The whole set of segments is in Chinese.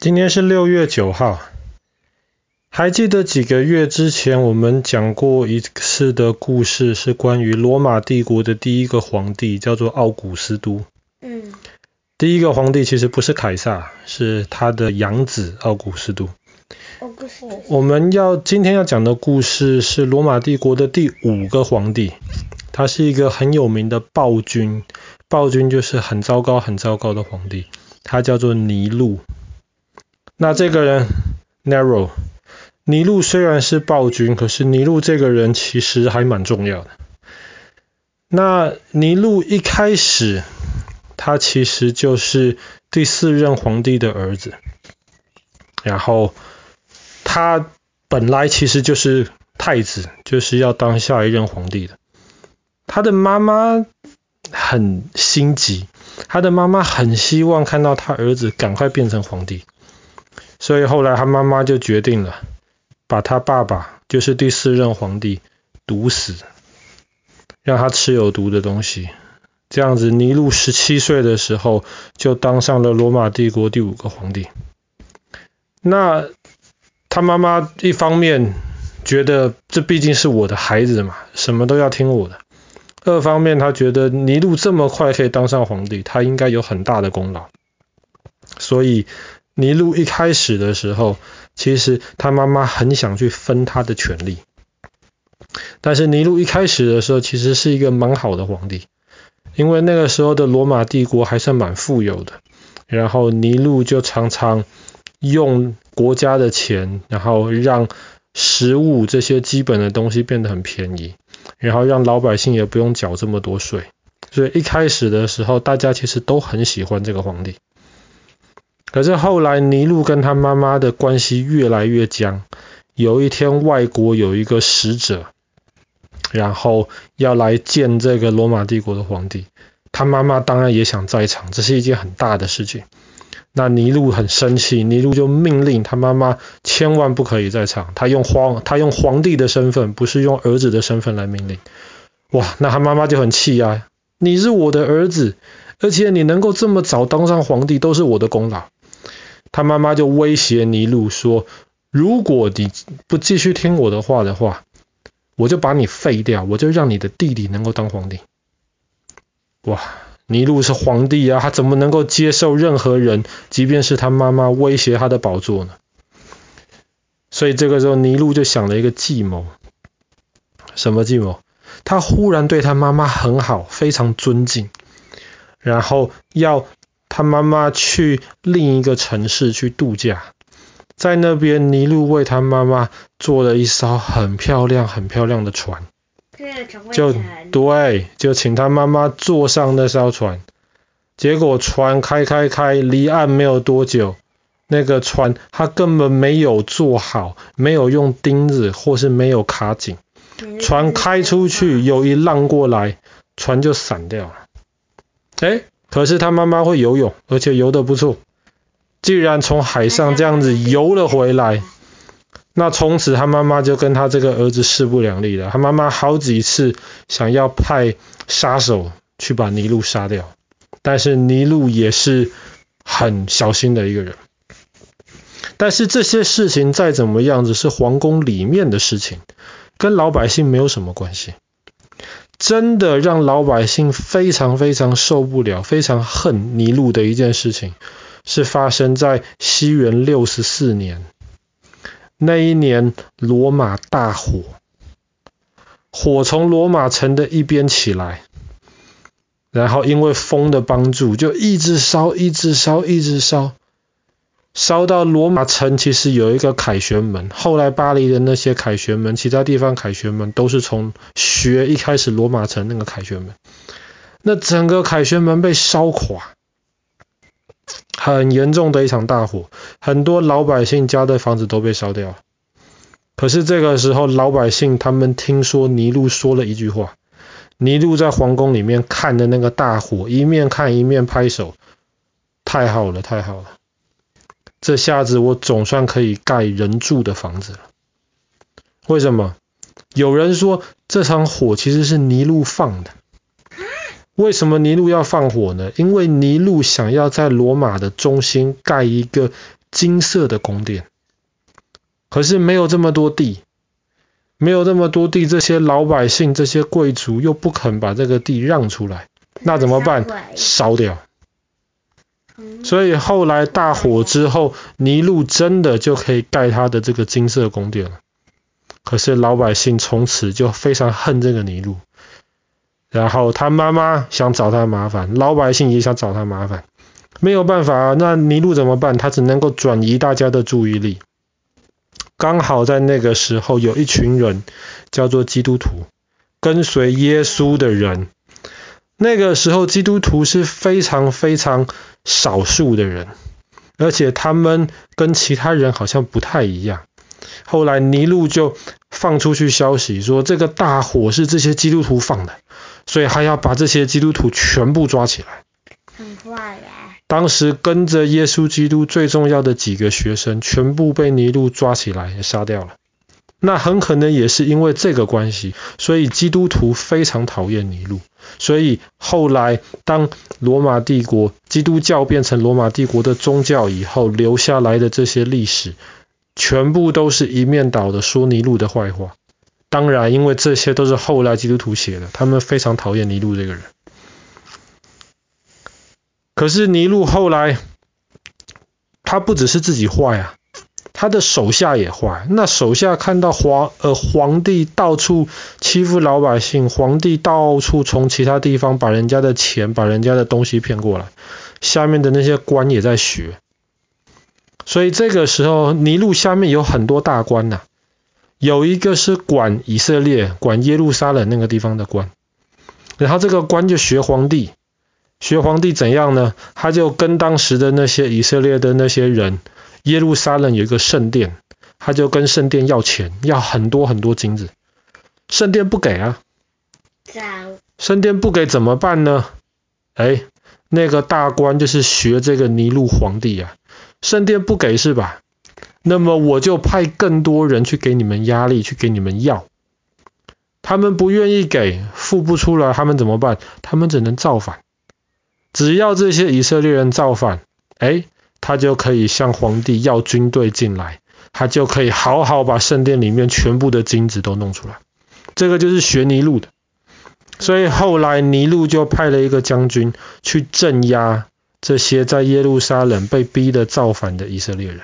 今天是六月九号，还记得几个月之前我们讲过一次的故事，是关于罗马帝国的第一个皇帝，叫做奥古斯都。嗯。第一个皇帝其实不是凯撒，是他的养子奥古斯都。奥古斯都。我们要今天要讲的故事是罗马帝国的第五个皇帝，他是一个很有名的暴君，暴君就是很糟糕、很糟糕的皇帝，他叫做尼禄。那这个人，Nero，尼禄虽然是暴君，可是尼禄这个人其实还蛮重要的。那尼禄一开始，他其实就是第四任皇帝的儿子，然后他本来其实就是太子，就是要当下一任皇帝的。他的妈妈很心急，他的妈妈很希望看到他儿子赶快变成皇帝。所以后来他妈妈就决定了，把他爸爸，就是第四任皇帝毒死，让他吃有毒的东西。这样子，尼禄十七岁的时候就当上了罗马帝国第五个皇帝。那他妈妈一方面觉得这毕竟是我的孩子嘛，什么都要听我的；二方面他觉得尼禄这么快可以当上皇帝，他应该有很大的功劳，所以。尼禄一开始的时候，其实他妈妈很想去分他的权利，但是尼禄一开始的时候，其实是一个蛮好的皇帝，因为那个时候的罗马帝国还算蛮富有的，然后尼禄就常常用国家的钱，然后让食物这些基本的东西变得很便宜，然后让老百姓也不用缴这么多税，所以一开始的时候，大家其实都很喜欢这个皇帝。可是后来，尼禄跟他妈妈的关系越来越僵。有一天，外国有一个使者，然后要来见这个罗马帝国的皇帝。他妈妈当然也想在场，这是一件很大的事情。那尼禄很生气，尼禄就命令他妈妈千万不可以在场。他用皇，他用皇帝的身份，不是用儿子的身份来命令。哇，那他妈妈就很气啊！你是我的儿子，而且你能够这么早当上皇帝，都是我的功劳。他妈妈就威胁尼禄说：“如果你不继续听我的话的话，我就把你废掉，我就让你的弟弟能够当皇帝。”哇，尼禄是皇帝啊，他怎么能够接受任何人，即便是他妈妈威胁他的宝座呢？所以这个时候，尼禄就想了一个计谋。什么计谋？他忽然对他妈妈很好，非常尊敬，然后要。他妈妈去另一个城市去度假，在那边尼禄为他妈妈做了一艘很漂亮、很漂亮的船，就对，就请他妈妈坐上那艘船。结果船开开开，离岸没有多久，那个船它根本没有做好，没有用钉子，或是没有卡紧，船开出去有一浪过来，船就散掉了。诶可是他妈妈会游泳，而且游得不错。既然从海上这样子游了回来，那从此他妈妈就跟他这个儿子势不两立了。他妈妈好几次想要派杀手去把尼禄杀掉，但是尼禄也是很小心的一个人。但是这些事情再怎么样子是皇宫里面的事情，跟老百姓没有什么关系。真的让老百姓非常非常受不了、非常恨尼禄的一件事情，是发生在西元六十四年。那一年，罗马大火，火从罗马城的一边起来，然后因为风的帮助，就一直烧、一直烧、一直烧。烧到罗马城，其实有一个凯旋门。后来巴黎的那些凯旋门，其他地方凯旋门都是从学一开始罗马城那个凯旋门。那整个凯旋门被烧垮，很严重的一场大火，很多老百姓家的房子都被烧掉。可是这个时候，老百姓他们听说尼禄说了一句话，尼禄在皇宫里面看的那个大火，一面看一面拍手，太好了，太好了。这下子我总算可以盖人住的房子了。为什么？有人说这场火其实是尼禄放的。为什么尼禄要放火呢？因为尼禄想要在罗马的中心盖一个金色的宫殿。可是没有这么多地，没有这么多地，这些老百姓、这些贵族又不肯把这个地让出来，那怎么办？烧掉。所以后来大火之后，尼禄真的就可以盖他的这个金色宫殿了。可是老百姓从此就非常恨这个尼禄，然后他妈妈想找他麻烦，老百姓也想找他麻烦，没有办法，那尼禄怎么办？他只能够转移大家的注意力。刚好在那个时候，有一群人叫做基督徒，跟随耶稣的人。那个时候，基督徒是非常非常少数的人，而且他们跟其他人好像不太一样。后来尼禄就放出去消息说，这个大火是这些基督徒放的，所以还要把这些基督徒全部抓起来。很坏呀！当时跟着耶稣基督最重要的几个学生，全部被尼禄抓起来也杀掉了。那很可能也是因为这个关系，所以基督徒非常讨厌尼禄。所以后来，当罗马帝国基督教变成罗马帝国的宗教以后，留下来的这些历史，全部都是一面倒的说尼禄的坏话。当然，因为这些都是后来基督徒写的，他们非常讨厌尼禄这个人。可是尼禄后来，他不只是自己坏啊。他的手下也坏，那手下看到皇呃皇帝到处欺负老百姓，皇帝到处从其他地方把人家的钱、把人家的东西骗过来，下面的那些官也在学，所以这个时候尼禄下面有很多大官呐、有一个是管以色列、管耶路撒冷那个地方的官，然后这个官就学皇帝，学皇帝怎样呢？他就跟当时的那些以色列的那些人。耶路撒冷有一个圣殿，他就跟圣殿要钱，要很多很多金子。圣殿不给啊，圣殿不给怎么办呢？哎，那个大官就是学这个尼禄皇帝啊，圣殿不给是吧？那么我就派更多人去给你们压力，去给你们要。他们不愿意给，付不出来，他们怎么办？他们只能造反。只要这些以色列人造反，哎。他就可以向皇帝要军队进来，他就可以好好把圣殿里面全部的金子都弄出来。这个就是学尼禄的，所以后来尼禄就派了一个将军去镇压这些在耶路撒冷被逼的造反的以色列人。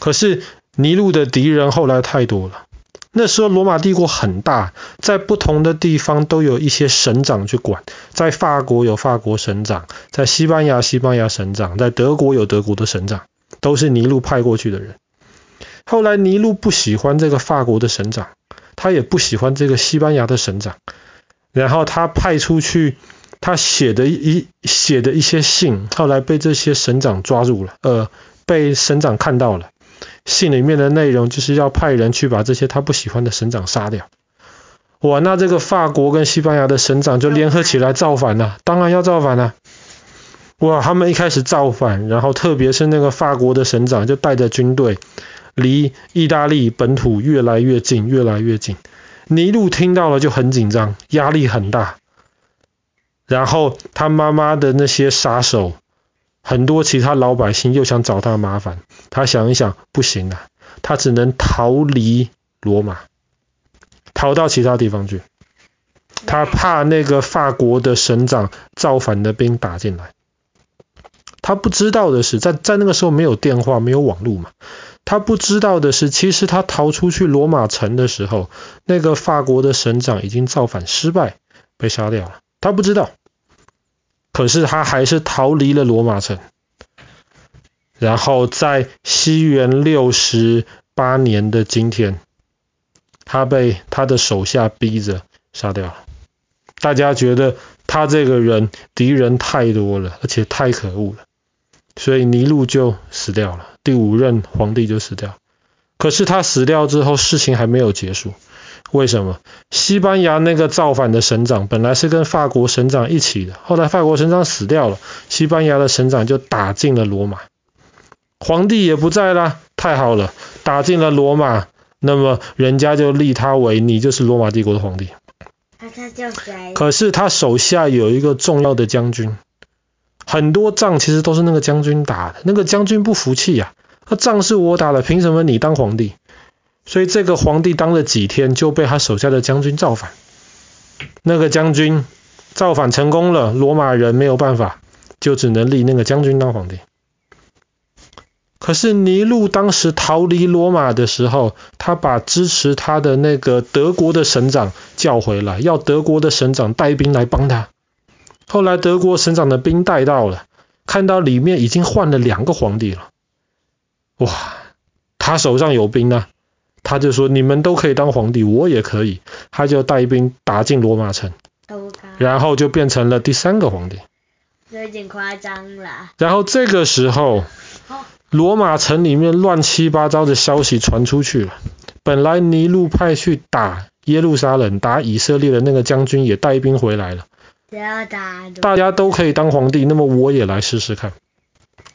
可是尼禄的敌人后来太多了。那时候罗马帝国很大，在不同的地方都有一些省长去管。在法国有法国省长，在西班牙西班牙省长，在德国有德国的省长，都是尼禄派过去的人。后来尼禄不喜欢这个法国的省长，他也不喜欢这个西班牙的省长，然后他派出去他写的一写的一些信，后来被这些省长抓住了，呃，被省长看到了。信里面的内容就是要派人去把这些他不喜欢的省长杀掉。哇，那这个法国跟西班牙的省长就联合起来造反了，当然要造反了。哇，他们一开始造反，然后特别是那个法国的省长就带着军队离意大利本土越来越近，越来越近。尼禄听到了就很紧张，压力很大。然后他妈妈的那些杀手。很多其他老百姓又想找他麻烦，他想一想，不行了，他只能逃离罗马，逃到其他地方去。他怕那个法国的省长造反的兵打进来。他不知道的是，在在那个时候没有电话，没有网络嘛。他不知道的是，其实他逃出去罗马城的时候，那个法国的省长已经造反失败，被杀掉了。他不知道。可是他还是逃离了罗马城，然后在西元六十八年的今天，他被他的手下逼着杀掉了。大家觉得他这个人敌人太多了，而且太可恶了，所以尼禄就死掉了，第五任皇帝就死掉。可是他死掉之后，事情还没有结束。为什么？西班牙那个造反的省长本来是跟法国省长一起的，后来法国省长死掉了，西班牙的省长就打进了罗马，皇帝也不在啦，太好了，打进了罗马，那么人家就立他为你就是罗马帝国的皇帝。可是他手下有一个重要的将军，很多仗其实都是那个将军打的，那个将军不服气呀、啊，那仗是我打的，凭什么你当皇帝？所以这个皇帝当了几天就被他手下的将军造反，那个将军造反成功了，罗马人没有办法，就只能立那个将军当皇帝。可是尼禄当时逃离罗马的时候，他把支持他的那个德国的省长叫回来，要德国的省长带兵来帮他。后来德国省长的兵带到了，看到里面已经换了两个皇帝了，哇，他手上有兵啊，他就说你们都可以当皇帝，我也可以，他就带兵打进罗马城，然后就变成了第三个皇帝。有点夸张了。然后这个时候。罗马城里面乱七八糟的消息传出去了。本来尼禄派去打耶路撒冷、打以色列的那个将军也带兵回来了。大家都可以当皇帝，那么我也来试试看。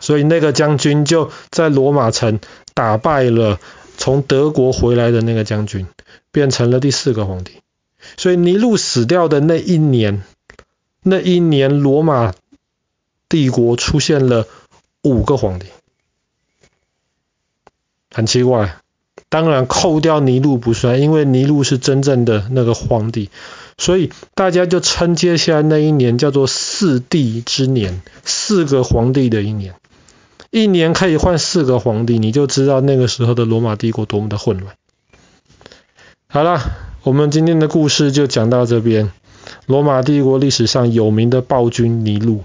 所以那个将军就在罗马城打败了从德国回来的那个将军，变成了第四个皇帝。所以尼禄死掉的那一年，那一年罗马帝国出现了五个皇帝。很奇怪，当然扣掉尼禄不算，因为尼禄是真正的那个皇帝，所以大家就称接下来那一年叫做四帝之年，四个皇帝的一年，一年可以换四个皇帝，你就知道那个时候的罗马帝国多么的混乱。好了，我们今天的故事就讲到这边，罗马帝国历史上有名的暴君尼禄。